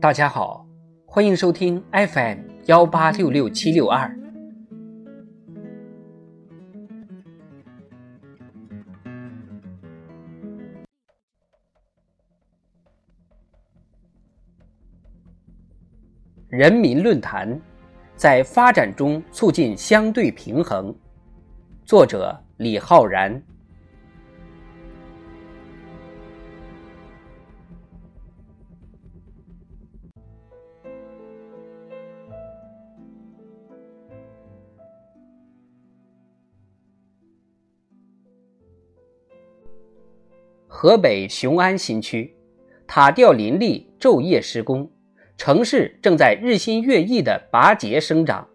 大家好，欢迎收听 FM 幺八六六七六二。人民论坛，在发展中促进相对平衡。作者：李浩然。河北雄安新区，塔吊林立，昼夜施工，城市正在日新月异的拔节生长。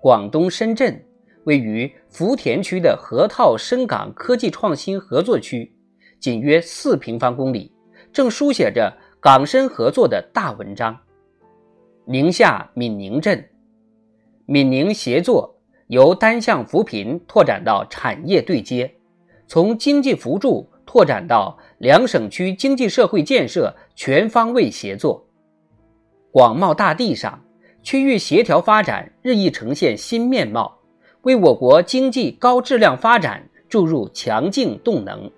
广东深圳位于福田区的河套深港科技创新合作区，仅约四平方公里，正书写着港深合作的大文章。宁夏闽宁镇，闽宁协作由单向扶贫拓展到产业对接，从经济扶助。拓展到两省区经济社会建设全方位协作，广袤大地上，区域协调发展日益呈现新面貌，为我国经济高质量发展注入强劲动能。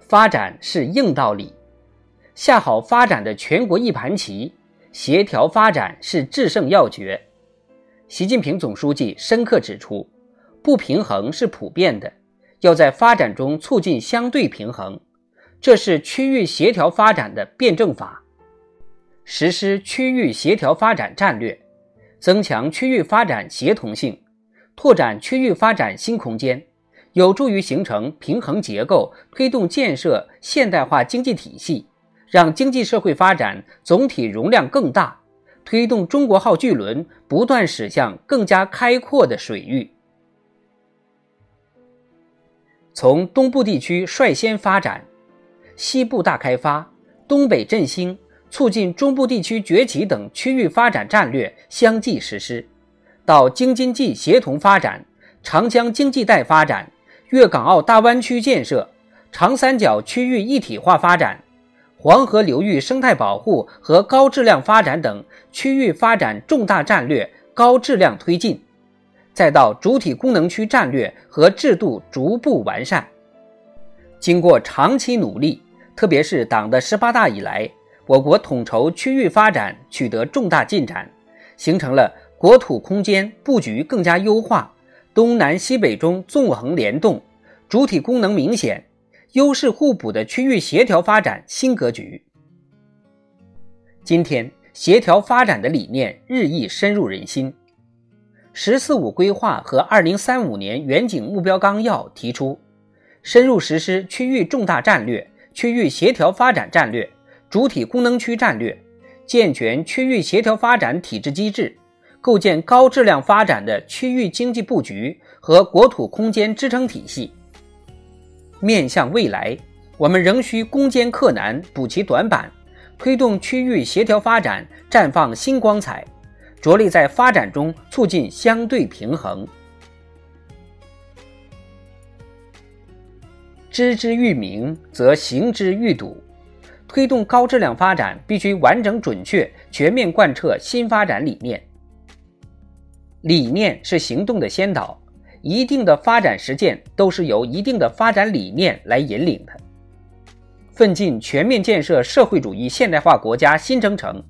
发展是硬道理，下好发展的全国一盘棋，协调发展是制胜要诀。习近平总书记深刻指出。不平衡是普遍的，要在发展中促进相对平衡，这是区域协调发展的辩证法。实施区域协调发展战略，增强区域发展协同性，拓展区域发展新空间，有助于形成平衡结构，推动建设现代化经济体系，让经济社会发展总体容量更大，推动中国号巨轮不断驶向更加开阔的水域。从东部地区率先发展，西部大开发、东北振兴、促进中部地区崛起等区域发展战略相继实施，到京津冀协同发展、长江经济带发展、粤港澳大湾区建设、长三角区域一体化发展、黄河流域生态保护和高质量发展等区域发展重大战略高质量推进。再到主体功能区战略和制度逐步完善，经过长期努力，特别是党的十八大以来，我国统筹区域发展取得重大进展，形成了国土空间布局更加优化、东南西北中纵横联动、主体功能明显、优势互补的区域协调发展新格局。今天，协调发展的理念日益深入人心。“十四五”规划和二零三五年远景目标纲要提出，深入实施区域重大战略、区域协调发展战略、主体功能区战略，健全区域协调发展体制机制，构建高质量发展的区域经济布局和国土空间支撑体系。面向未来，我们仍需攻坚克难，补齐短板，推动区域协调发展绽放新光彩。着力在发展中促进相对平衡。知之愈明，则行之愈笃。推动高质量发展，必须完整、准确、全面贯彻新发展理念。理念是行动的先导，一定的发展实践都是由一定的发展理念来引领的。奋进全面建设社会主义现代化国家新征程。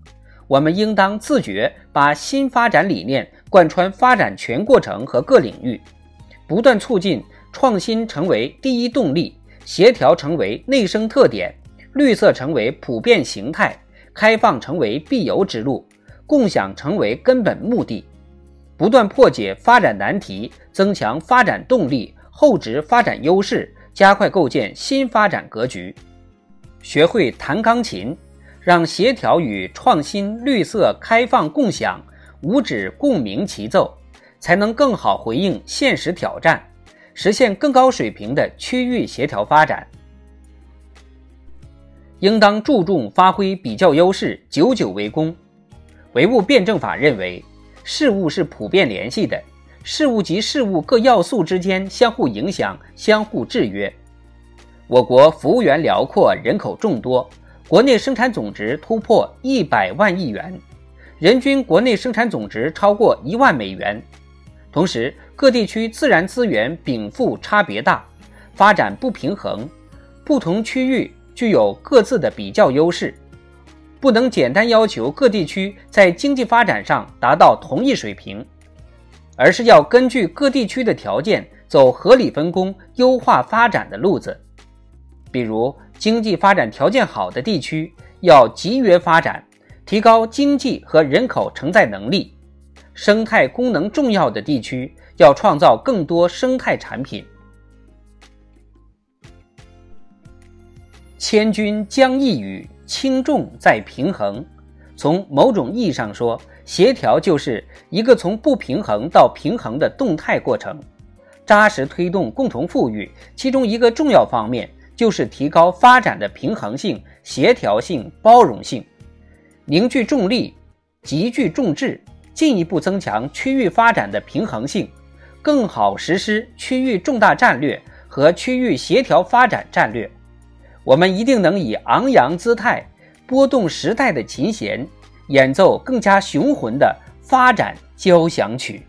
我们应当自觉把新发展理念贯穿发展全过程和各领域，不断促进创新成为第一动力，协调成为内生特点，绿色成为普遍形态，开放成为必由之路，共享成为根本目的。不断破解发展难题，增强发展动力，厚植发展优势，加快构建新发展格局。学会弹钢琴。让协调与创新、绿色、开放、共享五指共鸣齐奏，才能更好回应现实挑战，实现更高水平的区域协调发展。应当注重发挥比较优势，久久为功。唯物辩证法认为，事物是普遍联系的，事物及事物各要素之间相互影响、相互制约。我国幅员辽阔，人口众多，国内生产总值突破一百万亿元，人均国内生产总值超过一万美元。同时，各地区自然资源禀赋差别大，发展不平衡，不同区域具有各自的比较优势，不能简单要求各地区在经济发展上达到同一水平，而是要根据各地区的条件走合理分工、优化发展的路子。比如，经济发展条件好的地区要集约发展，提高经济和人口承载能力。生态功能重要的地区要创造更多生态产品。千钧将一羽，轻重在平衡。从某种意义上说，协调就是一个从不平衡到平衡的动态过程。扎实推动共同富裕，其中一个重要方面就是提高发展的平衡性、协调性、包容性，凝聚重力，集聚众智。进一步增强区域发展的平衡性，更好实施区域重大战略和区域协调发展战略，我们一定能以昂扬姿态，拨动时代的琴弦，演奏更加雄浑的发展交响曲。